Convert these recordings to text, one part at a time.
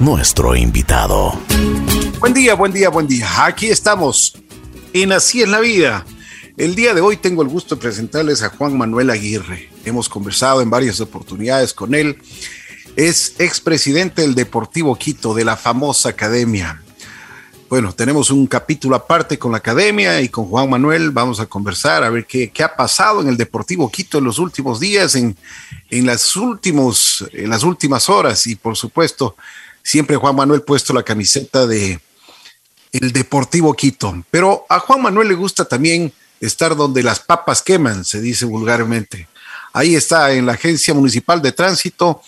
nuestro invitado. Buen día, buen día, buen día. Aquí estamos en Así es la vida. El día de hoy tengo el gusto de presentarles a Juan Manuel Aguirre. Hemos conversado en varias oportunidades con él. Es expresidente del Deportivo Quito, de la famosa academia. Bueno, tenemos un capítulo aparte con la academia y con Juan Manuel. Vamos a conversar a ver qué, qué ha pasado en el Deportivo Quito en los últimos días, en, en, las últimos, en las últimas horas. Y por supuesto, siempre Juan Manuel puesto la camiseta de el Deportivo Quito. Pero a Juan Manuel le gusta también estar donde las papas queman, se dice vulgarmente. Ahí está en la Agencia Municipal de Tránsito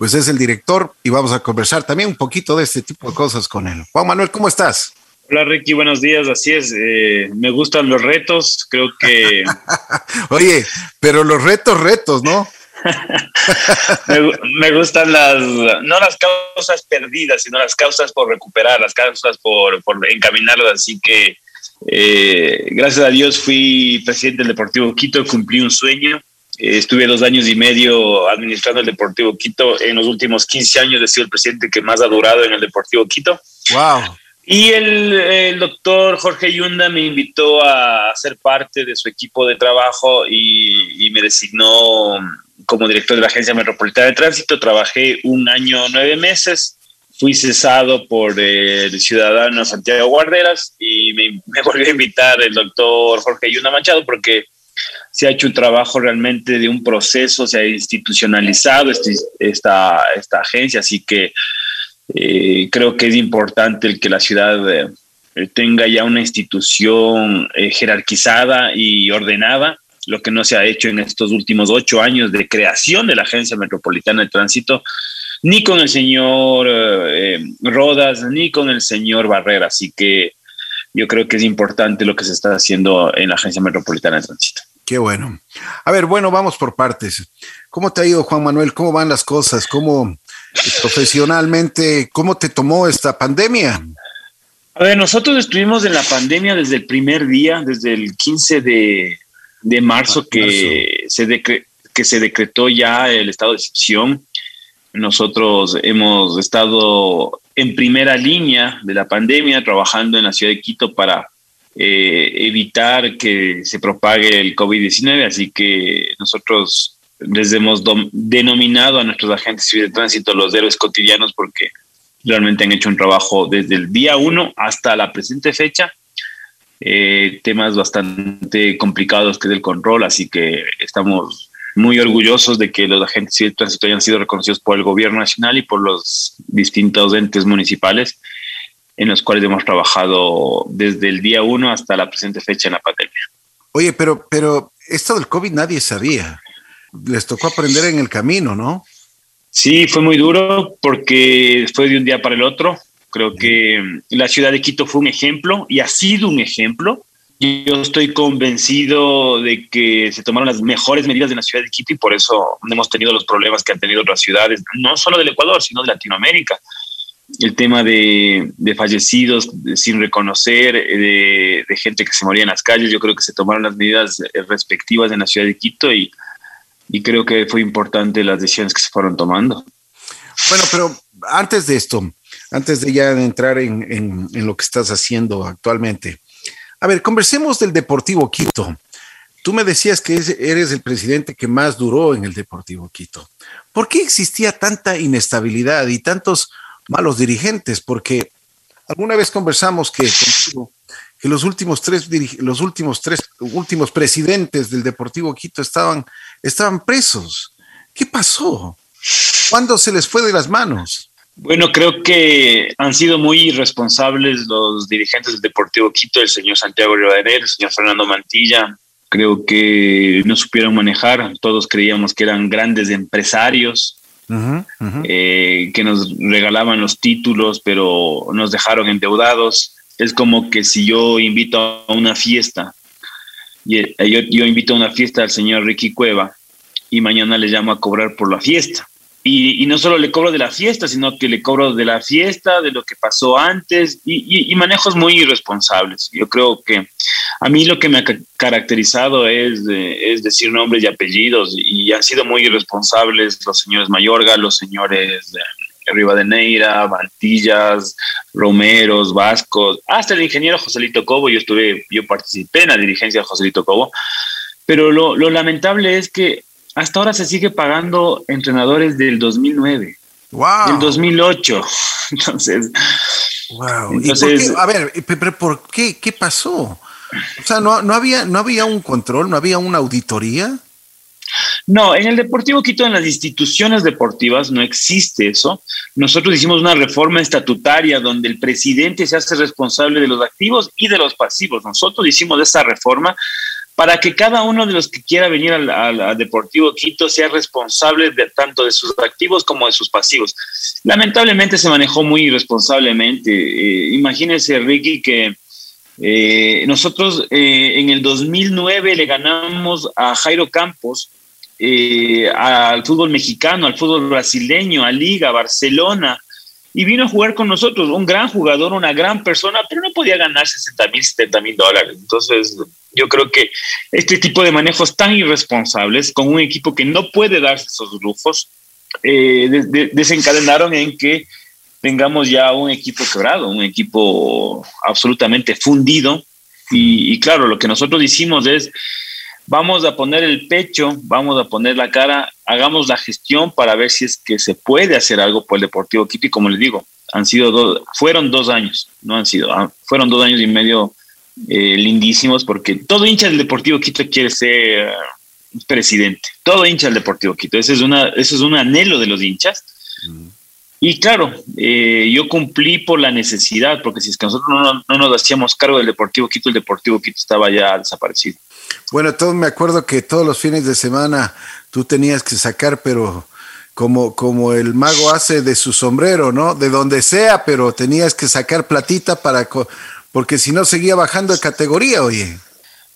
pues es el director y vamos a conversar también un poquito de este tipo de cosas con él. Juan Manuel, ¿cómo estás? Hola Ricky, buenos días, así es, eh, me gustan los retos, creo que... Oye, pero los retos, retos, ¿no? me, gustan las, no las causas perdidas, sino las causas por recuperar, las causas por, por encaminarlas, así que eh, gracias a Dios fui presidente del Deportivo Quito, cumplí un sueño, estuve dos años y medio administrando el Deportivo Quito. En los últimos 15 años he sido el presidente que más ha durado en el Deportivo Quito. ¡Wow! Y el, doctor Jorge Yunda me invitó a ser parte de su equipo de trabajo y, me designó como director de la Agencia Metropolitana de Tránsito. Trabajé un año, nueve meses. Fui cesado por el ciudadano Santiago Guarderas y me, me volvió a invitar el doctor Jorge Yunda Machado porque se ha hecho un trabajo realmente de un proceso, se ha institucionalizado este, esta, esta agencia, así que eh, creo que es importante el que la ciudad eh, tenga ya una institución eh, jerarquizada y ordenada, lo que no se ha hecho en estos últimos ocho años de creación de la Agencia Metropolitana de Tránsito, ni con el señor Rodas, ni con el señor Barrera. Así que yo creo que es importante lo que se está haciendo en la Agencia Metropolitana de Tránsito. Qué bueno. A ver, bueno, vamos por partes. ¿Cómo te ha ido, Juan Manuel? ¿Cómo van las cosas? ¿Cómo profesionalmente, cómo te tomó esta pandemia? A ver, nosotros estuvimos en la pandemia desde el primer día, desde el 15 de, marzo, que, Se que se decretó ya el estado de excepción. Nosotros hemos estado en primera línea de la pandemia, trabajando en la ciudad de Quito para eh, evitar que se propague el COVID-19, así que nosotros les hemos denominado a nuestros agentes civiles de tránsito los héroes cotidianos porque realmente han hecho un trabajo desde el día uno hasta la presente fecha. Eh, temas bastante complicados que es el control, así que estamos muy orgullosos de que los agentes de tránsito hayan sido reconocidos por el gobierno nacional y por los distintos entes municipales en los cuales hemos trabajado desde el día uno hasta la presente fecha en la pandemia. Oye, pero, pero esto del COVID nadie sabía. Les tocó aprender en el camino, ¿no? Sí, fue muy duro porque fue de un día para el otro. Creo que la ciudad de Quito fue un ejemplo y ha sido un ejemplo. Yo estoy convencido de que se tomaron las mejores medidas en la ciudad de Quito y por eso no hemos tenido los problemas que han tenido otras ciudades, no solo del Ecuador, sino de Latinoamérica el tema de, fallecidos sin reconocer, de, gente que se moría en las calles. Yo creo que se tomaron las medidas eh, respectivas en la ciudad de Quito y, creo que fue importante las decisiones que se fueron tomando. Bueno, pero antes de esto, antes de ya entrar en, en lo que estás haciendo actualmente, a ver, conversemos del Deportivo Quito. Tú me decías que eres el presidente que más duró en el Deportivo Quito. ¿Por qué existía tanta inestabilidad y tantos malos dirigentes, porque alguna vez conversamos que, que los últimos tres, los últimos tres, últimos presidentes del Deportivo Quito estaban, estaban presos. ¿Qué pasó? ¿Cuándo se les fue de las manos? Bueno, creo que han sido muy irresponsables los dirigentes del Deportivo Quito, el señor Santiago Rivadeneira, el señor Fernando Mantilla. Creo que no supieron manejar. Todos creíamos que eran grandes empresarios eh, que nos regalaban los títulos, pero nos dejaron endeudados. Es como que si yo invito a una fiesta, eh, yo, yo invito a una fiesta al señor Ricky Cueva y mañana le llamo a cobrar por la fiesta. Y, no solo le cobro de la fiesta, sino que le cobro de la fiesta, de lo que pasó antes y, manejos muy irresponsables. Yo creo que a mí lo que me ha caracterizado es, es decir nombres y apellidos y han sido muy irresponsables los señores Mayorga, los señores de Rivadeneira, Mantillas, Romeros, Vascos, hasta el ingeniero Joselito Cobo. Yo estuve, yo participé en la dirigencia de Joselito Cobo. Pero lo, lo lamentable es que hasta ahora se sigue pagando entrenadores del 2009. Wow. Del 2008. Entonces. Wow. Entonces, a ver, pero ¿por qué? ¿Qué pasó? O sea, ¿no, no, había, ¿no había un control? ¿No había una auditoría? No, en el Deportivo Quito, en las instituciones deportivas, no existe eso. Nosotros hicimos una reforma estatutaria donde el presidente se hace responsable de los activos y de los pasivos. Nosotros hicimos esa reforma para que cada uno de los que quiera venir al, Deportivo Quito sea responsable de, tanto de sus activos como de sus pasivos. Lamentablemente se manejó muy irresponsablemente. Eh, imagínese, Ricky, que eh, nosotros eh, en el 2009 le ganamos a Jairo Campos, al fútbol mexicano, al fútbol brasileño, a Liga, Barcelona, y vino a jugar con nosotros, un gran jugador, una gran persona, pero no podía ganar 60 mil, 70 mil dólares. Entonces, yo creo que este tipo de manejos tan irresponsables con un equipo que no puede darse esos lujos, eh, desencadenaron en que tengamos ya un equipo quebrado, un equipo absolutamente fundido. Y, y claro, lo que nosotros hicimos es vamos a poner el pecho, vamos a poner la cara, hagamos la gestión para ver si es que se puede hacer algo por el Deportivo Quito y como les digo, han sido dos, fueron dos años, no han sido, ah, fueron dos años y medio eh, lindísimos porque todo hincha del Deportivo Quito quiere ser eh, presidente, todo hincha del Deportivo Quito, ese es, una, ese es un anhelo de los hinchas. Mm. Y claro, eh, yo cumplí por la necesidad, porque si es que nosotros no, no, nos hacíamos cargo del Deportivo Quito, el Deportivo Quito estaba ya desaparecido. Bueno, todo me acuerdo que todos los fines de semana tú tenías que sacar, pero como, como el mago hace de su sombrero, ¿no? De donde sea, pero tenías que sacar platita para, porque si no seguía bajando de categoría, oye.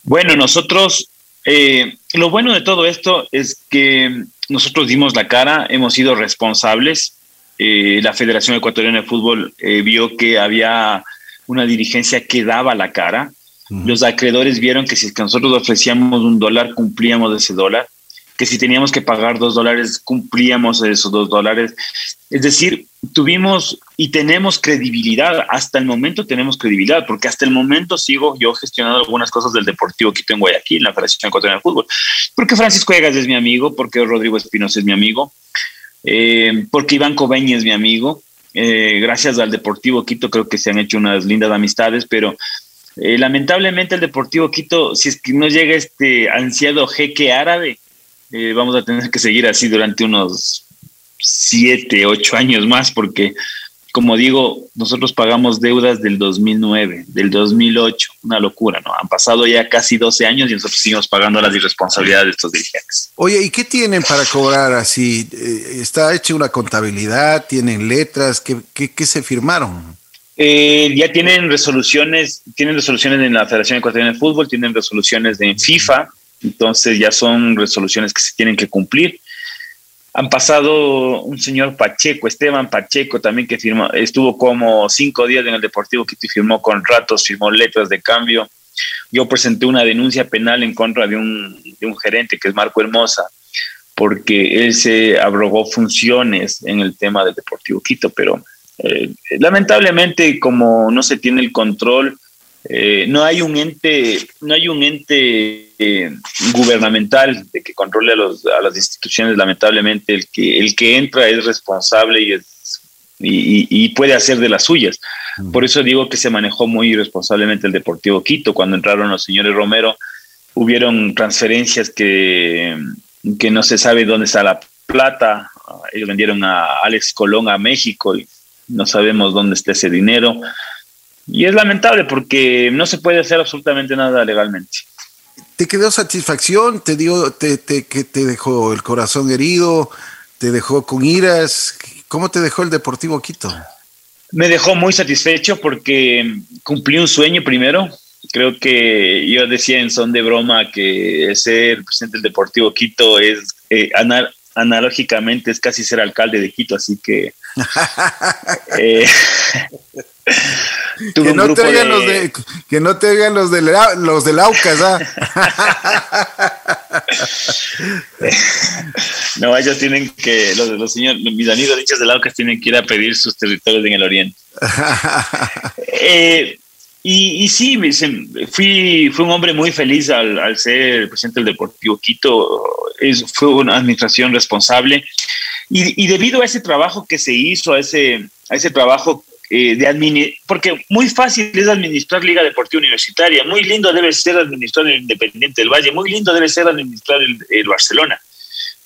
Bueno, nosotros, eh, lo bueno de todo esto es que nosotros dimos la cara, hemos sido responsables. Eh, la Federación Ecuatoriana de Fútbol eh, vio que había una dirigencia que daba la cara los acreedores vieron que si nosotros ofrecíamos un dólar, cumplíamos ese dólar, que si teníamos que pagar dos dólares, cumplíamos esos dos dólares. Es decir, tuvimos y tenemos credibilidad, hasta el momento tenemos credibilidad, porque hasta el momento sigo yo gestionando algunas cosas del Deportivo Quito en Guayaquil, en la Federación Ecuatoriana de Fútbol, porque Francisco Egas es mi amigo, porque Rodrigo Espinosa es mi amigo, eh, porque Iván Cobeña es mi amigo, eh, gracias al Deportivo Quito creo que se han hecho unas lindas amistades, pero eh, lamentablemente el Deportivo Quito, si es que no llega este ansiado jeque árabe, eh, vamos a tener que seguir así durante unos siete, ocho años más, porque como digo, nosotros pagamos deudas del 2009, del 2008, una locura, ¿no? Han pasado ya casi 12 años y nosotros seguimos pagando las irresponsabilidades de estos dirigentes. Oye, ¿y qué tienen para cobrar así? Eh, ¿Está hecha una contabilidad? ¿Tienen letras? ¿Qué, se firmaron? Eh, ya tienen resoluciones, tienen resoluciones en la Federación Ecuatoriana de Fútbol, tienen resoluciones de FIFA, entonces ya son resoluciones que se tienen que cumplir. Han pasado un señor Pacheco, Esteban Pacheco, también que firmó, estuvo como cinco días en el Deportivo Quito y firmó contratos, firmó letras de cambio. Yo presenté una denuncia penal en contra de un, de un gerente que es Marco Hermosa, porque él se abrogó funciones en el tema del Deportivo Quito, pero eh, lamentablemente, como no se tiene el control, eh, no hay un ente, no hay un ente eh, gubernamental de que controle a, los, a, las instituciones. Lamentablemente, el que el que entra es responsable y, y, puede hacer de las suyas. Por eso digo que se manejó muy irresponsablemente el Deportivo Quito cuando entraron los señores Romero. Hubieron transferencias que, que no se sabe dónde está la plata. Ellos vendieron a Alex Colón a México y no sabemos dónde está ese dinero. Y es lamentable porque no se puede hacer absolutamente nada legalmente. ¿Te quedó satisfacción? ¿Te, dio, te, te, que te dejó el corazón herido? ¿Te dejó con iras? ¿Cómo te dejó el Deportivo Quito? Me dejó muy satisfecho porque cumplí un sueño primero. Creo que yo decía en son de broma que ser presidente del Deportivo Quito es eh, analógicamente es casi ser alcalde de Quito, así que... eh, que, no te oigan los de, que no te oigan los de los del Aucas, ¿ah? no, ellos tienen que, los, los señores, mis amigos hinchas del Aucas tienen que ir a pedir sus territorios en el oriente. eh, y, y, sí, fui, fui un hombre muy feliz al, ser presidente del Deportivo Quito. Fue una administración responsable. Y, debido a ese trabajo que se hizo, a ese, a ese trabajo eh, de porque muy fácil es administrar Liga Deportiva Universitaria, muy lindo debe ser administrar el Independiente del Valle, muy lindo debe ser administrar el, el Barcelona,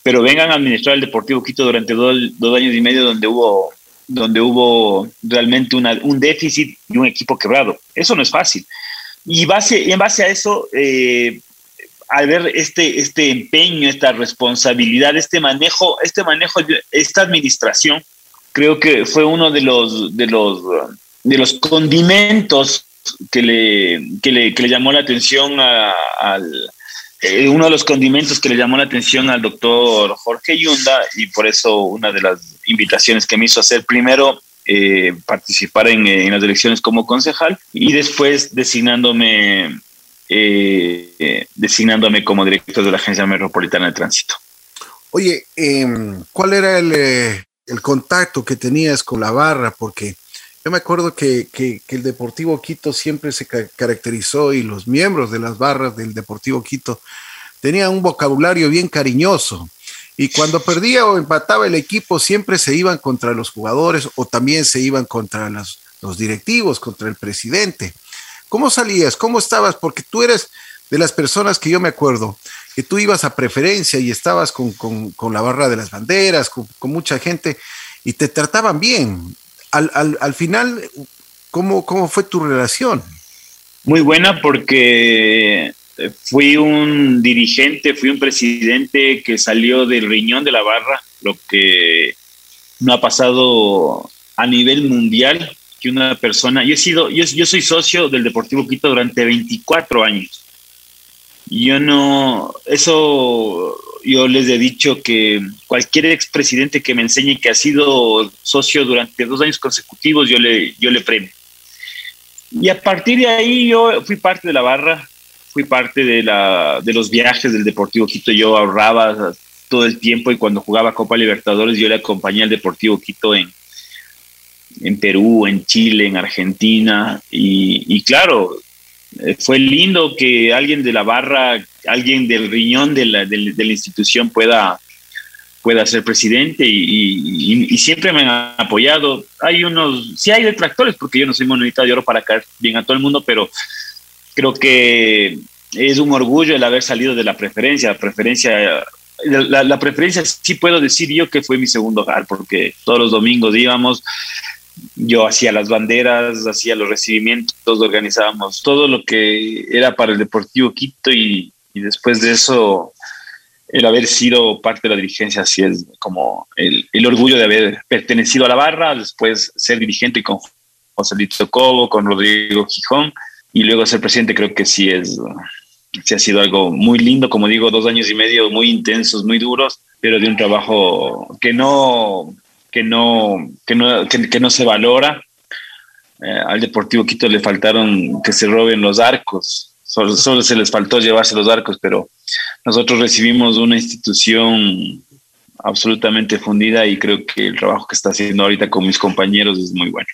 pero vengan a administrar el Deportivo Quito durante dos, dos años y medio donde hubo donde hubo realmente una, un déficit y un equipo quebrado. Eso no es fácil. Y base, en base a eso, eh, al ver este, este empeño, esta responsabilidad, este manejo, este manejo, esta administración, creo que fue uno de los, de los, de los condimentos que le, que le, que le llamó la atención al, eh, uno de los condimentos que le llamó la atención al doctor Jorge Yunda y por eso una de las invitaciones que me hizo hacer primero eh, participar en, en, las elecciones como concejal y después designándome eh, designándome como director de la Agencia Metropolitana de Tránsito. Oye, eh, ¿cuál era el, eh, el, contacto que tenías con la barra? Porque yo me acuerdo que, que, el Deportivo Quito siempre se caracterizó y los miembros de las barras del Deportivo Quito tenían un vocabulario bien cariñoso. Y cuando perdía o empataba el equipo, siempre se iban contra los jugadores o también se iban contra los, los directivos, contra el presidente. ¿Cómo salías? ¿Cómo estabas? Porque tú eres de las personas que yo me acuerdo, que tú ibas a preferencia y estabas con, con, la barra de las banderas, con, mucha gente, y te trataban bien. Al, al, al final, ¿cómo, ¿cómo fue tu relación? Muy buena porque fui un dirigente, fui un presidente que salió del riñón de la barra, lo que no ha pasado a nivel mundial que una persona, yo he sido, yo, yo soy socio del Deportivo Quito durante 24 años. Yo no, eso yo les he dicho que cualquier expresidente que me enseñe que ha sido socio durante dos años consecutivos, yo le, yo le premio. Y a partir de ahí yo fui parte de la barra, fui parte de, la, de los viajes del Deportivo Quito, yo ahorraba todo el tiempo y cuando jugaba Copa Libertadores yo le acompañé al Deportivo Quito en, en Perú, en Chile, en Argentina y, claro, fue lindo que alguien de la barra, alguien del riñón de la, de, institución pueda, pueda ser presidente y, y, y, siempre me han apoyado. Hay unos, sí hay detractores, porque yo no soy monedita de oro para caer bien a todo el mundo, pero creo que es un orgullo el haber salido de la preferencia. Preferencia, la, la, preferencia sí puedo decir yo que fue mi segundo hogar, porque todos los domingos íbamos, yo hacía las banderas, hacía los recibimientos, organizábamos todo lo que era para el Deportivo Quito y, después de eso el haber sido parte de la dirigencia así es como el, el, orgullo de haber pertenecido a la barra, después ser dirigente con José Lito Cobo, con Rodrigo Gijón, y luego ser presidente creo que sí es, sí ha sido algo muy lindo, como digo, dos años y medio muy intensos, muy duros, pero de un trabajo que no, que no, que no, que, que no se valora. Eh, al Deportivo Quito le faltaron que se roben los arcos, solo, solo se les faltó llevarse los arcos, pero nosotros recibimos una institución absolutamente fundida y creo que el trabajo que está haciendo ahorita con mis compañeros es muy bueno.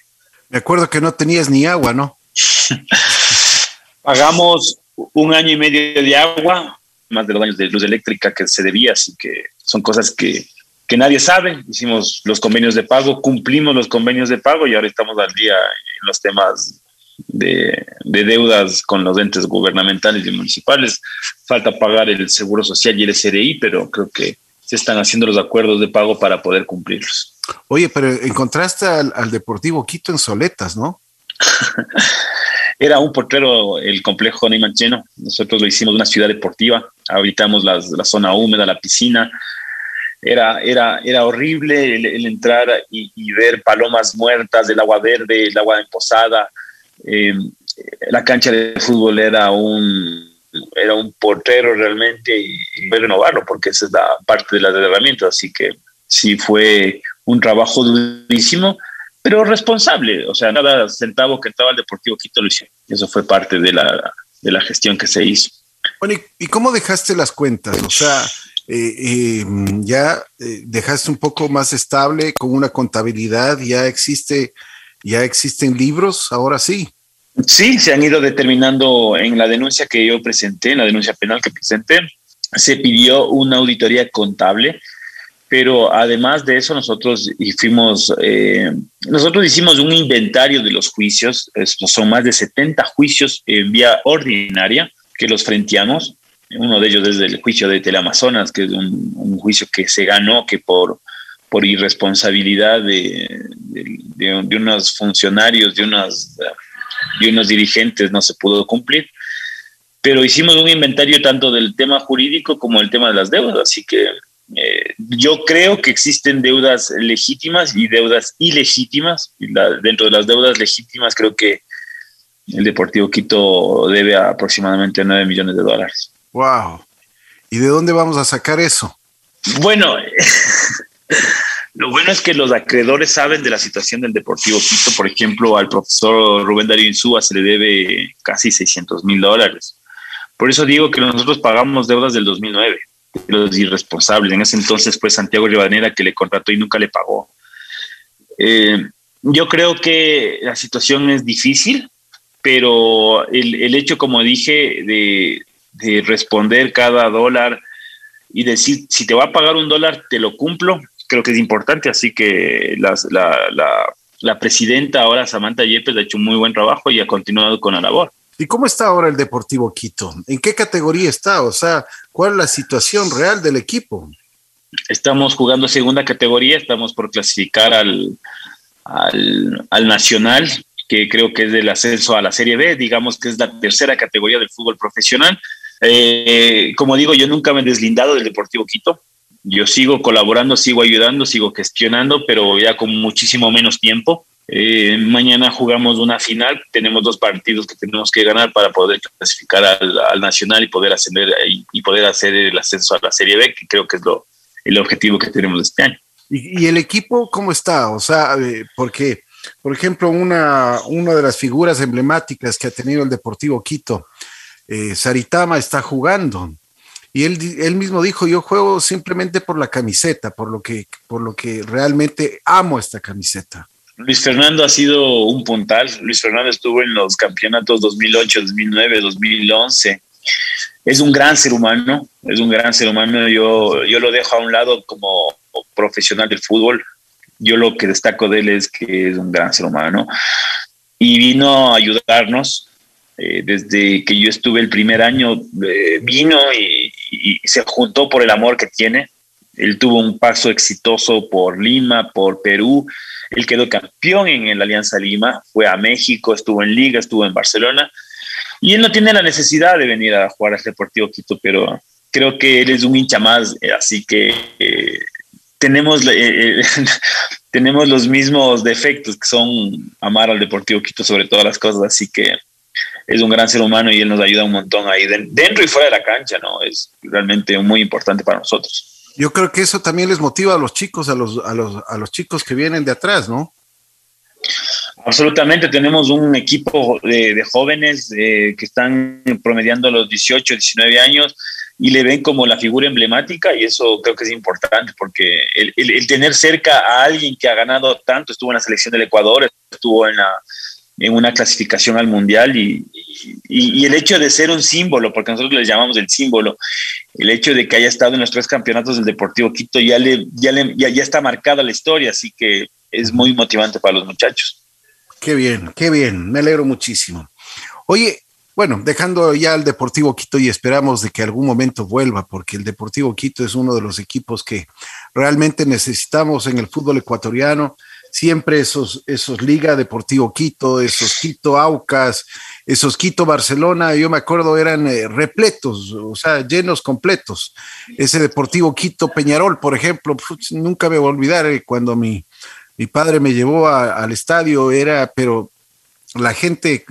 Me acuerdo que no tenías ni agua, ¿no? Pagamos un año y medio de agua, más de los años de luz eléctrica que se debía, así que son cosas que, que nadie sabe. Hicimos los convenios de pago, cumplimos los convenios de pago y ahora estamos al día en los temas de, de, deudas con los entes gubernamentales y municipales. Falta pagar el Seguro Social y el SRI, pero creo que se están haciendo los acuerdos de pago para poder cumplirlos. Oye, pero encontraste al, al Deportivo Quito en Soletas, ¿no? Era un portero el complejo Neymancheno. Nosotros lo hicimos una ciudad deportiva. Habitamos las, la zona húmeda, la piscina. Era, era, era horrible el, el entrar y, ver palomas muertas, el agua verde, el agua emposada. Eh, la cancha de fútbol era un, era un portero realmente y, renovarlo porque esa es la parte de las herramientas. Así que sí fue un trabajo durísimo, pero responsable. O sea, cada centavo que entraba al Deportivo Quito lo hicieron. Eso fue parte de la, de la gestión que se hizo. Bueno, ¿y, cómo dejaste las cuentas? O sea, eh, eh, ya eh, dejaste un poco más estable con una contabilidad, ya existe, ya existen libros, ahora sí. Sí, se han ido determinando en la denuncia que yo presenté, en la denuncia penal que presenté, se pidió una auditoría contable, pero además de eso nosotros fuimos, eh, nosotros hicimos un inventario de los juicios, estos son más de 70 juicios en vía ordinaria que los frenteamos, uno de ellos es el juicio de Teleamazonas, que es un, juicio que se ganó, que por, por irresponsabilidad de, de, de, de unos funcionarios, de unos y unos dirigentes no se pudo cumplir. Pero hicimos un inventario tanto del tema jurídico como del tema de las deudas, así que eh, yo creo que existen deudas legítimas y deudas ilegítimas. Y la, dentro de las deudas legítimas creo que el Deportivo Quito debe aproximadamente 9 millones de dólares. ¡Wow! ¿Y de dónde vamos a sacar eso? Bueno, Lo bueno es que los acreedores saben de la situación del Deportivo Quito. Por ejemplo, al profesor Rubén Darío Insúa se le debe casi 600 mil dólares. Por eso digo que nosotros pagamos deudas del 2009, los irresponsables. En ese entonces fue Santiago Rivadeneira que le contrató y nunca le pagó. Eh, yo creo que la situación es difícil, pero el, el hecho, como dije, de, de responder cada dólar y decir, si te va a pagar un dólar, te lo cumplo, creo que es importante, así que las, la, la, la, presidenta ahora, Samantha Yepes, ha hecho un muy buen trabajo y ha continuado con la labor. ¿Y cómo está ahora el Deportivo Quito? ¿En qué categoría está? O sea, ¿cuál es la situación real del equipo? Estamos jugando segunda categoría, estamos por clasificar al, al, al Nacional, que creo que es del ascenso a la Serie B, digamos que es la tercera categoría del fútbol profesional. Eh, como digo, yo nunca me he deslindado del Deportivo Quito yo sigo colaborando, sigo ayudando, sigo gestionando, pero ya con muchísimo menos tiempo. Eh, mañana jugamos una final, tenemos dos partidos que tenemos que ganar para poder clasificar al, al Nacional y poder ascender y, poder hacer el ascenso a la Serie B, que creo que es lo, el objetivo que tenemos este año. ¿Y, y el equipo cómo está? O sea, eh, porque, por ejemplo, una, una de las figuras emblemáticas que ha tenido el Deportivo Quito, eh, Saritama, está jugando y él, él mismo dijo, yo juego simplemente por la camiseta, por lo que, por lo que realmente amo esta camiseta. Luis Fernando ha sido un puntal. Luis Fernando estuvo en los campeonatos 2008, 2009, 2011. Es un gran ser humano, es un gran ser humano. Yo, yo lo dejo a un lado como profesional del fútbol. Yo lo que destaco de él es que es un gran ser humano y vino a ayudarnos. Eh, desde que yo estuve el primer año, eh, vino y, y, se juntó por el amor que tiene. Él tuvo un paso exitoso por Lima, por Perú. Él quedó campeón en la Alianza Lima, fue a México, estuvo en Liga, estuvo en Barcelona. Y él no tiene la necesidad de venir a jugar al Deportivo Quito, pero creo que él es un hincha más, eh, así que eh, tenemos, eh, tenemos los mismos defectos que son amar al Deportivo Quito sobre todas las cosas, así que es un gran ser humano y él nos ayuda un montón ahí dentro y fuera de la cancha, ¿no? Es realmente muy importante para nosotros. Yo creo que eso también les motiva a los chicos, a los, a los, a los chicos que vienen de atrás, ¿no? Absolutamente, tenemos un equipo de, de jóvenes eh, que están promediando los 18, 19 años y le ven como la figura emblemática y eso creo que es importante porque el, el, el tener cerca a alguien que ha ganado tanto, estuvo en la selección del Ecuador, estuvo en la, en una clasificación al mundial y, y, el hecho de ser un símbolo, porque nosotros le llamamos el símbolo, el hecho de que haya estado en los tres campeonatos del Deportivo Quito ya, le, ya, le, ya, ya está marcada la historia, así que es muy motivante para los muchachos. Qué bien, qué bien, me alegro muchísimo. Oye, bueno, dejando ya el Deportivo Quito y esperamos de que algún momento vuelva, porque el Deportivo Quito es uno de los equipos que realmente necesitamos en el fútbol ecuatoriano siempre esos, esos Liga Deportivo Quito, esos Quito Aucas, esos Quito Barcelona, yo me acuerdo eran eh, repletos, o sea, llenos completos. Ese Deportivo Quito Peñarol, por ejemplo, nunca me voy a olvidar eh, cuando mi, mi padre me llevó al estadio, era, pero la gente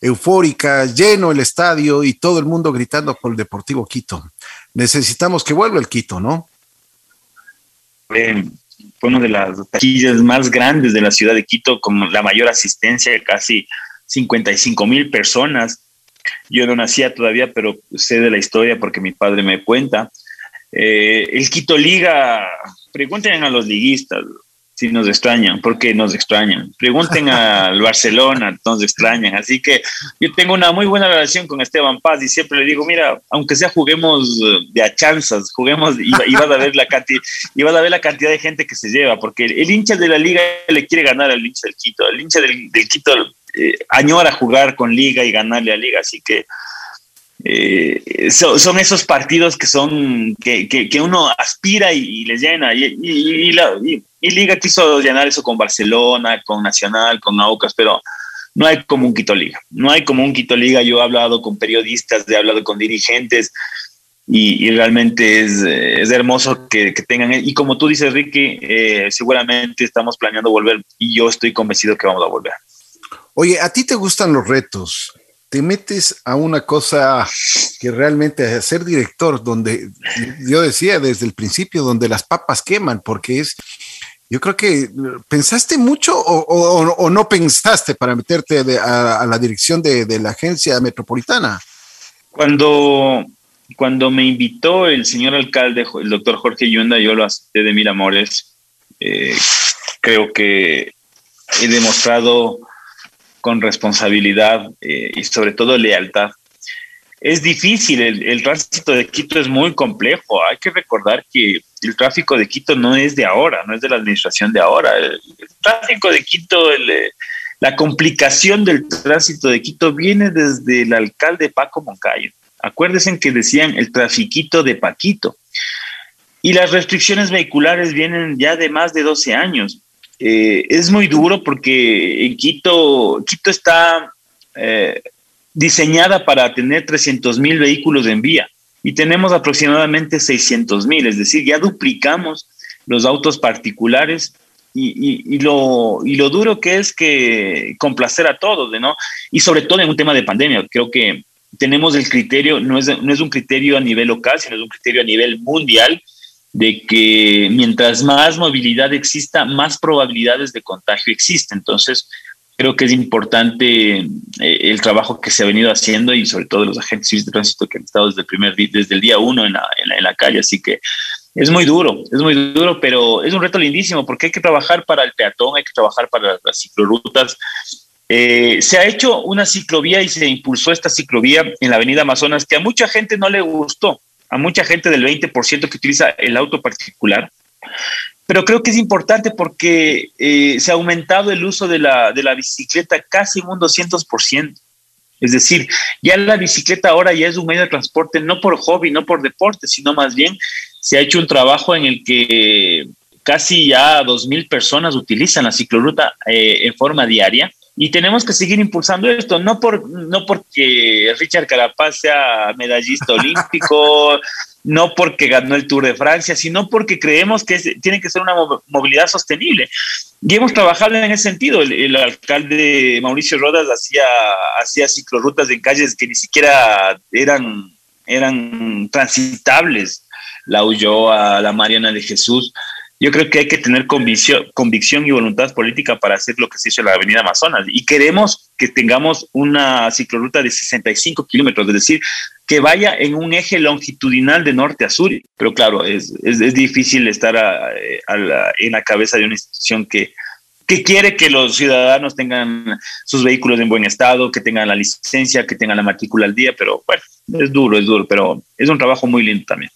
eufórica, lleno el estadio y todo el mundo gritando por el Deportivo Quito. Necesitamos que vuelva el Quito, ¿no? Fue una de las taquillas más grandes de la ciudad de Quito, con la mayor asistencia, casi 55 mil personas. Yo no nacía todavía, pero sé de la historia porque mi padre me cuenta. Eh, el Quito Liga, pregunten a los liguistas, si nos extrañan, porque nos extrañan. Pregunten al Barcelona, nos extrañan. Así que yo tengo una muy buena relación con Esteban Paz y siempre le digo, mira, aunque sea juguemos de a chanzas, juguemos y, vas a ver la cantidad, y vas a ver la cantidad de gente que se lleva, porque el, hincha de la liga le quiere ganar al hincha del Quito. El hincha del, Quito eh, añora jugar con liga y ganarle a liga, así que eh, son esos partidos que son que, que, uno aspira y, les llena y, y, la, Liga quiso llenar eso con Barcelona, con Nacional, con Aucas, pero no hay como un Quito Liga, no hay como un Quito Liga. Yo he hablado con periodistas, he hablado con dirigentes y, realmente es, es hermoso que, que, tengan, y como tú dices, Ricky, eh, seguramente estamos planeando volver y yo estoy convencido que vamos a volver. Oye, ¿a ti te gustan los retos? te metes a una cosa que realmente es ser director, donde yo decía desde el principio, donde las papas queman, porque es, yo creo que pensaste mucho o, no pensaste para meterte a, la dirección de, la agencia metropolitana. Cuando, cuando me invitó el señor alcalde, el doctor Jorge Yunda, yo lo acepté de mil amores. Eh, creo que he demostrado con responsabilidad eh, y sobre todo lealtad. Es difícil, el, tránsito de Quito es muy complejo. Hay que recordar que el tráfico de Quito no es de ahora, no es de la administración de ahora. El, tráfico de Quito, eh, la complicación del tránsito de Quito viene desde el alcalde Paco Moncayo. Acuérdense que decían el trafiquito de Paquito. Y las restricciones vehiculares vienen ya de más de 12 años. Eh, es muy duro porque en Quito, Quito está eh, diseñada para tener 300 mil vehículos en vía y tenemos aproximadamente 600 mil, es decir, ya duplicamos los autos particulares y, lo, y lo duro que es que complacer a todos, ¿no? Y sobre todo en un tema de pandemia, creo que tenemos el criterio, no es, no es un criterio a nivel local, sino es un criterio a nivel mundial de que mientras más movilidad exista, más probabilidades de contagio existen. Entonces, creo que es importante eh, el trabajo que se ha venido haciendo y sobre todo los agentes de tránsito que han estado desde el primer desde el día uno en la, en la, calle. Así que es muy duro, es muy duro, pero es un reto lindísimo porque hay que trabajar para el peatón, hay que trabajar para las ciclorutas. Eh, se ha hecho una ciclovía y se impulsó esta ciclovía en la avenida Amazonas que a mucha gente no le gustó a mucha gente del 20% que utiliza el auto particular. Pero creo que es importante porque eh, se ha aumentado el uso de la, de la bicicleta casi un 200%. Es decir, ya la bicicleta ahora ya es un medio de transporte no por hobby, no por deporte, sino más bien se ha hecho un trabajo en el que casi ya 2.000 personas utilizan la cicloruta eh, en forma diaria y tenemos que seguir impulsando esto, no, por, no porque Richard Carapaz sea medallista olímpico, no porque ganó el Tour de Francia, sino porque creemos que tiene que ser una movilidad sostenible. Y hemos trabajado en ese sentido. El, alcalde Mauricio Rodas hacía, hacía ciclorrutas en calles que ni siquiera eran, eran transitables. La Ulloa, la Mariana de Jesús yo creo que hay que tener convicción, convicción y voluntad política para hacer lo que se hizo en la Avenida Amazonas. Y queremos que tengamos una cicloruta de 65 kilómetros, es decir, que vaya en un eje longitudinal de norte a sur. Pero claro, es, es, difícil estar en la cabeza de una institución que, que quiere que los ciudadanos tengan sus vehículos en buen estado, que tengan la licencia, que tengan la matrícula al día, pero bueno, es duro, es duro, pero es un trabajo muy lindo también.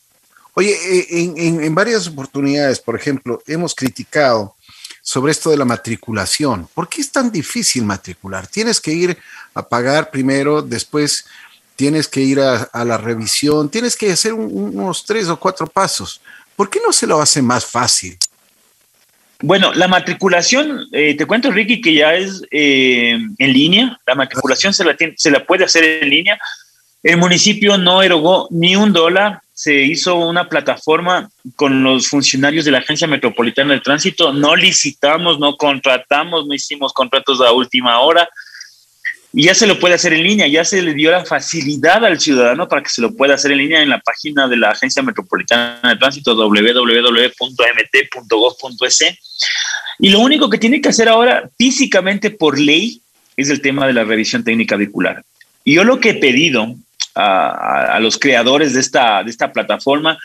Oye, eh, en, varias oportunidades, por ejemplo, hemos criticado sobre esto de la matriculación. ¿Por qué es tan difícil matricular? Tienes que ir a pagar primero, después tienes que ir a, la revisión, tienes que hacer unos tres o cuatro pasos. ¿Por qué no se lo hace más fácil? Bueno, la matriculación, eh, te cuento, Ricky, que ya es eh, en línea. La matriculación se la, se la puede hacer en línea. El municipio no erogó ni un dólar se hizo una plataforma con los funcionarios de la Agencia Metropolitana de Tránsito. No licitamos, no contratamos, no hicimos contratos a última hora. y ya se lo puede hacer en línea, ya se le dio la facilidad al ciudadano para que se lo pueda hacer en línea en la página de la Agencia Metropolitana de Tránsito www.mt.gov.es. Y lo único que tiene que hacer ahora físicamente por ley es el tema de la revisión técnica vehicular. Yo lo que he pedido a, los creadores de esta, de esta plataforma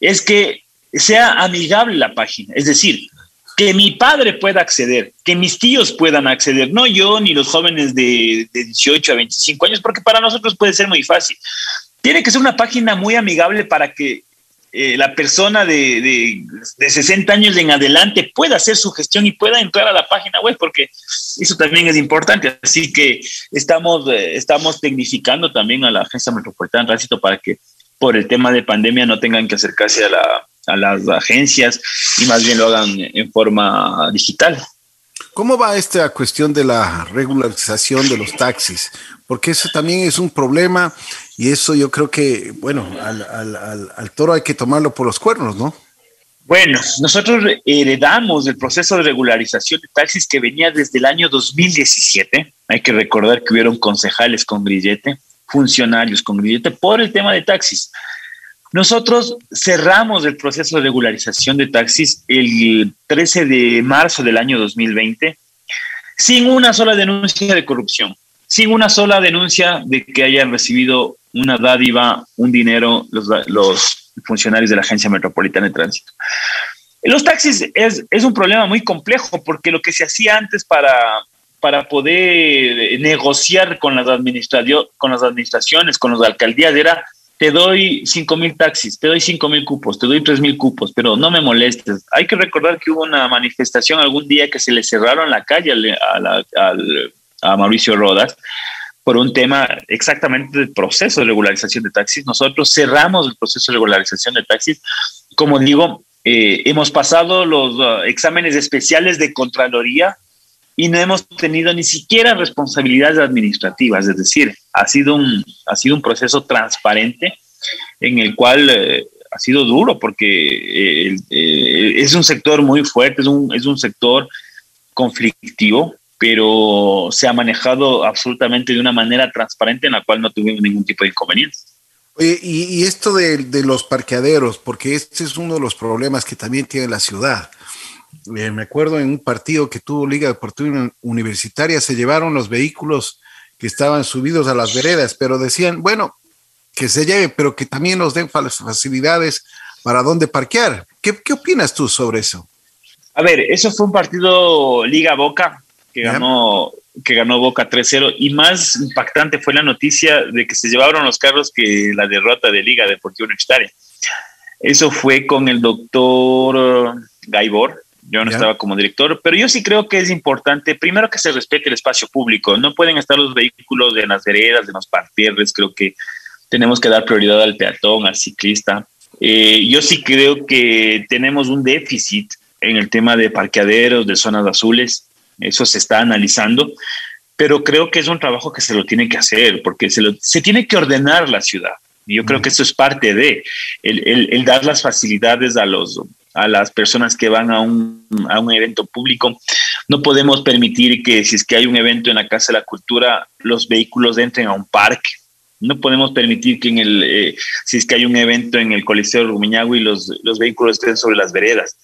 es que sea amigable la página, es decir, que mi padre pueda acceder, que mis tíos puedan acceder, no yo ni los jóvenes de, 18 a 25 años, porque para nosotros puede ser muy fácil. Tiene que ser una página muy amigable para que eh, la persona de, de, 60 años en adelante pueda hacer su gestión y pueda entrar a la página web, porque eso también es importante. Así que estamos, eh, estamos tecnificando también a la Agencia Metropolitana de Tránsito para que por el tema de pandemia no tengan que acercarse a la, a las agencias y más bien lo hagan en forma digital. ¿Cómo va esta cuestión de la regularización de los taxis? Porque eso también es un problema y eso yo creo que, bueno, al, toro hay que tomarlo por los cuernos, ¿no? Bueno, nosotros heredamos el proceso de regularización de taxis que venía desde el año 2017. Hay que recordar que hubieron concejales con grillete, funcionarios con grillete por el tema de taxis. Nosotros cerramos el proceso de regularización de taxis el 13 de marzo del año 2020 sin una sola denuncia de corrupción, sin una sola denuncia de que hayan recibido una dádiva, un dinero los, funcionarios de la Agencia Metropolitana de Tránsito. Los taxis es, es, un problema muy complejo porque lo que se hacía antes para, para poder negociar con las, con las administraciones, con las alcaldías, era te doy cinco mil taxis, te doy cinco mil cupos, te doy tres mil cupos, pero no me molestes. Hay que recordar que hubo una manifestación algún día que se le cerraron la calle a, Mauricio Rodas por un tema exactamente del proceso de regularización de taxis. Nosotros cerramos el proceso de regularización de taxis. Como digo, eh, hemos pasado los uh, exámenes especiales de Contraloría y no hemos tenido ni siquiera responsabilidades administrativas, es decir, ha sido un, ha sido un proceso transparente en el cual eh, ha sido duro porque eh, es un sector muy fuerte, es un, es un sector conflictivo, pero se ha manejado absolutamente de una manera transparente en la cual no tuvimos ningún tipo de inconveniente. Oye, y, y, esto de, de, los parqueaderos, porque este es uno de los problemas que también tiene la ciudad. Eh, me acuerdo en un partido que tuvo Liga Deportiva Universitaria, se llevaron los vehículos que estaban subidos a las veredas, pero decían, bueno, que se lleve, pero que también nos den facilidades para dónde parquear. ¿Qué, qué opinas tú sobre eso? A ver, eso fue un partido Liga Boca que ganó que ganó Boca 3-0 y más impactante fue la noticia de que se llevaron los carros que la derrota de Liga Deportiva Universitaria. Eso fue con el doctor Gaibor, yo no estaba como director, pero yo sí creo que es importante, primero que se respete el espacio público. No pueden estar los vehículos de las veredas, de los parterres. Creo que tenemos que dar prioridad al peatón, al ciclista. Eh, yo sí creo que tenemos un déficit en el tema de parqueaderos, de zonas azules. Eso se está analizando, pero creo que es un trabajo que se lo tiene que hacer porque se, se tiene que ordenar la ciudad. Y yo creo que eso es parte de el dar las facilidades a los a las personas que van a un, a un evento público. No podemos permitir que si es que hay un evento en la Casa de la Cultura, los vehículos entren a un parque. No podemos permitir que en el, eh, si es que hay un evento en el Coliseo Rumiñahui, los, los vehículos estén sobre las veredas.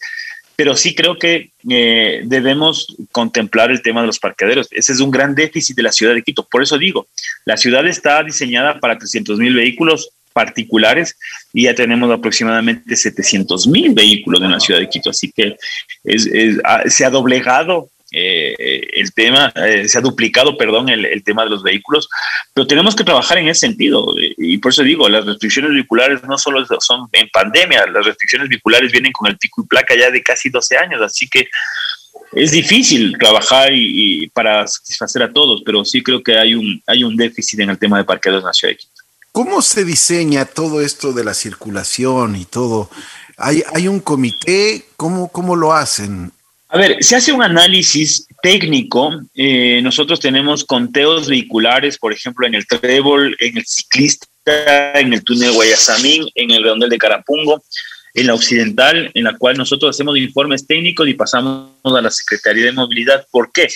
Pero sí creo que eh, debemos contemplar el tema de los parqueaderos. Ese es un gran déficit de la ciudad de Quito. Por eso digo, la ciudad está diseñada para 300 mil vehículos, particulares y ya tenemos aproximadamente 700 mil vehículos en la ciudad de Quito. Así que se ha doblegado eh, el tema, eh, se ha duplicado, perdón, el, tema de los vehículos, pero tenemos que trabajar en ese sentido. Y por eso digo, las restricciones vehiculares no solo son en pandemia, las restricciones vehiculares vienen con el pico y placa ya de casi 12 años, así que es difícil trabajar y, para satisfacer a todos, pero sí creo que hay un, hay un déficit en el tema de parqueados en la ciudad de Quito. ¿Cómo se diseña todo esto de la circulación y todo? ¿Hay, hay un comité? ¿Cómo, ¿Cómo lo hacen? A ver, se hace un análisis técnico. Eh, nosotros tenemos conteos vehiculares, por ejemplo, en el Trébol, en el Ciclista, en el túnel Guayasamín, en el Redondel de Carapungo, en la Occidental, en la cual nosotros hacemos informes técnicos y pasamos a la Secretaría de Movilidad. ¿Por qué?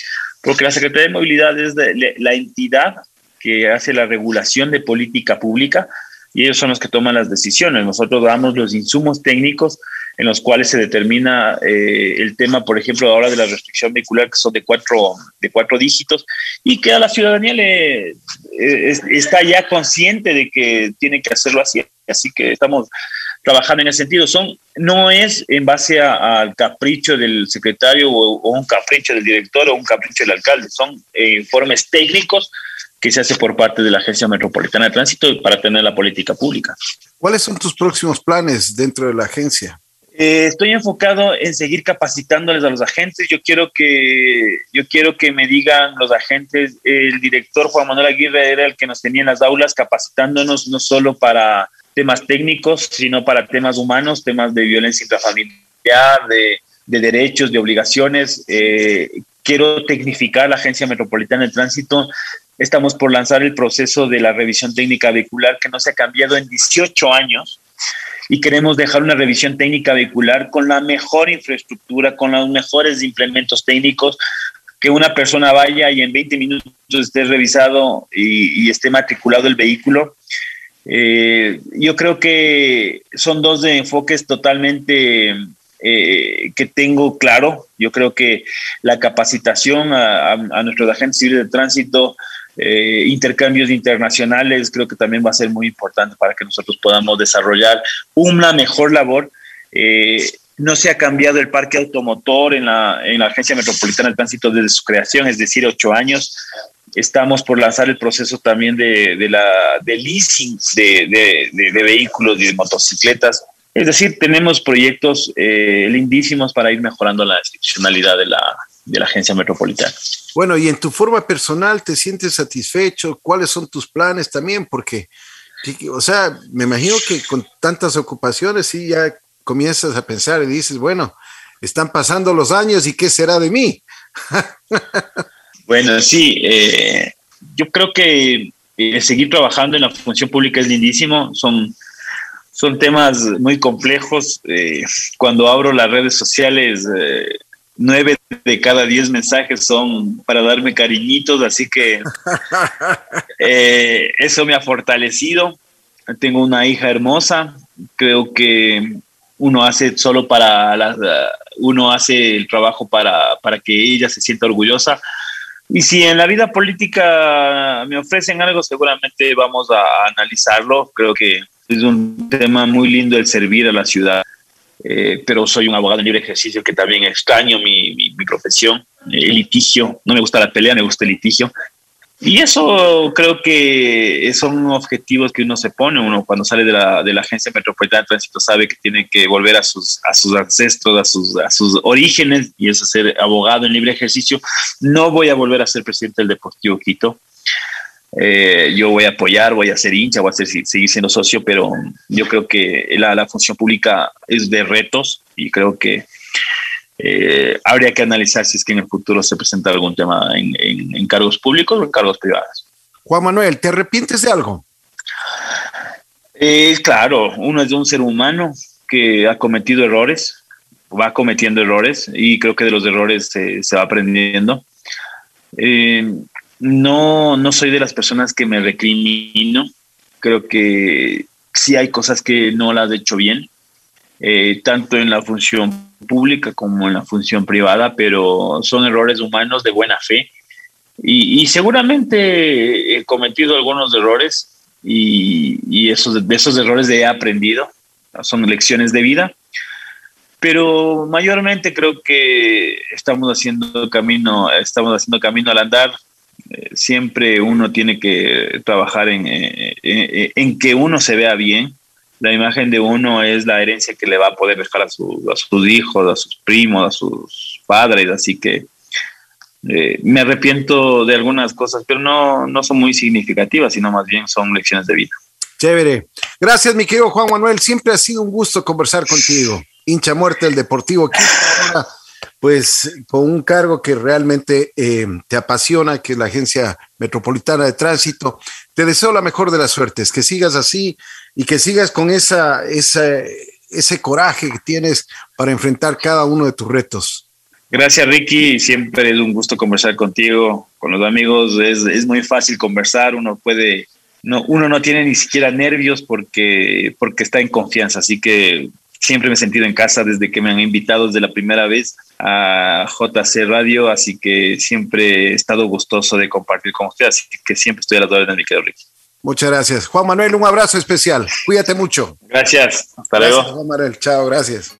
porque la Secretaría de Movilidad es la entidad que hace la regulación de política pública y ellos son los que toman las decisiones. Nosotros damos los insumos técnicos en los cuales se determina eh, el tema, por ejemplo, ahora de la restricción vehicular, que son de cuatro, de cuatro dígitos, y que a la ciudadanía le, eh, está ya consciente de que tiene que hacerlo así. Así que estamos trabajando en ese sentido. Son, no es en base al capricho del secretario o, un capricho del director o un capricho del alcalde, son eh, informes técnicos que se hace por parte de la Agencia Metropolitana de Tránsito para tener la política pública. ¿Cuáles son tus próximos planes dentro de la agencia? Eh, estoy enfocado en seguir capacitándoles a los agentes. Yo quiero que yo quiero que me digan los agentes. El director Juan Manuel Aguirre era el que nos tenía en las aulas capacitándonos no solo para temas técnicos, sino para temas humanos, temas de violencia intrafamiliar, de, de derechos, de obligaciones. Eh, quiero tecnificar la Agencia Metropolitana de Tránsito. Estamos por lanzar el proceso de la revisión técnica vehicular que no se ha cambiado en 18 años y queremos dejar una revisión técnica vehicular con la mejor infraestructura, con los mejores implementos técnicos, que una persona vaya y en 20 minutos esté revisado y, esté matriculado el vehículo. Eh, yo creo que son dos de enfoques totalmente eh, que tengo claro. Yo creo que la capacitación a, a nuestros agentes civiles de tránsito eh, intercambios internacionales, creo que también va a ser muy importante para que nosotros podamos desarrollar una mejor labor. Eh, no se ha cambiado el parque automotor en la, en la Agencia Metropolitana de Tránsito desde su creación, es decir, ocho años. Estamos por lanzar el proceso también de, de la, leasing de, de, de, vehículos y de motocicletas. Es decir, tenemos proyectos eh, lindísimos para ir mejorando la institucionalidad de la, de la agencia metropolitana. Bueno, y en tu forma personal, ¿te sientes satisfecho? ¿Cuáles son tus planes también? Porque, o sea, me imagino que con tantas ocupaciones sí ya comienzas a pensar y dices, bueno, están pasando los años y qué será de mí. bueno, sí, eh, yo creo que eh, seguir trabajando en la función pública es lindísimo, son, son temas muy complejos. Eh, cuando abro las redes sociales, nueve de cada diez mensajes son para darme cariñitos, así que eh, eso me ha fortalecido. Tengo una hija hermosa, creo que uno hace solo para la, uno hace el trabajo para, para que ella se sienta orgullosa. Y si en la vida política me ofrecen algo, seguramente vamos a analizarlo. Creo que es un tema muy lindo el servir a la ciudad. Eh, pero soy un abogado en libre ejercicio que también extraño mi, mi, profesión, el litigio, no me gusta la pelea, me gusta el litigio. Y eso creo que son objetivos que uno se pone, uno cuando sale de la, de la Agencia Metropolitana de Tránsito sabe que tiene que volver a sus, a sus ancestros, a sus, a sus orígenes, y es ser abogado en libre ejercicio. No voy a volver a ser presidente del Deportivo Quito, eh, yo voy a apoyar, voy a ser hincha, voy a seguir siendo socio, pero yo creo que la, función pública es de retos y creo que eh, habría que analizar si es que en el futuro se presenta algún tema en, cargos públicos o en cargos privados. Juan Manuel, ¿te arrepientes de algo? Eh, claro, uno es de un ser humano que ha cometido errores, va cometiendo errores y creo que de los errores se, se va aprendiendo. Eh, no, no soy de las personas que me recrimino. Creo que sí hay cosas que no las he hecho bien, eh, tanto en la función pública como en la función privada, pero son errores humanos de buena fe. Y, seguramente he cometido algunos errores y, esos, de esos errores he aprendido. Son lecciones de vida. Pero mayormente creo que estamos haciendo camino, estamos haciendo camino al andar siempre uno tiene que trabajar en, eh, eh, en, que uno se vea bien. La imagen de uno es la herencia que le va a poder dejar a, sus hijos, a sus primos, a sus padres. Así que eh, me arrepiento de algunas cosas, pero no, no son muy significativas, sino más bien son lecciones de vida. Chévere. Gracias, mi querido Juan Manuel. Siempre ha sido un gusto conversar contigo. Hincha muerte del Deportivo pues con un cargo que realmente eh, te apasiona, que es la Agencia Metropolitana de Tránsito. Te deseo la mejor de las suertes, que sigas así y que sigas con esa, ese coraje que tienes para enfrentar cada uno de tus retos. Gracias, Ricky. Siempre es un gusto conversar contigo, con los amigos. Es, es muy fácil conversar. Uno puede, no, uno no tiene ni siquiera nervios porque, porque está en confianza. Así que siempre me he sentido en casa desde que me han invitado desde la primera vez a JC Radio. Así que siempre he estado gustoso de compartir con ustedes. Así que siempre estoy a la órdenes, mi querido Ricky. Muchas gracias. Juan Manuel, un abrazo especial. Cuídate mucho. Gracias. Hasta luego. Juan Manuel. Chao, gracias.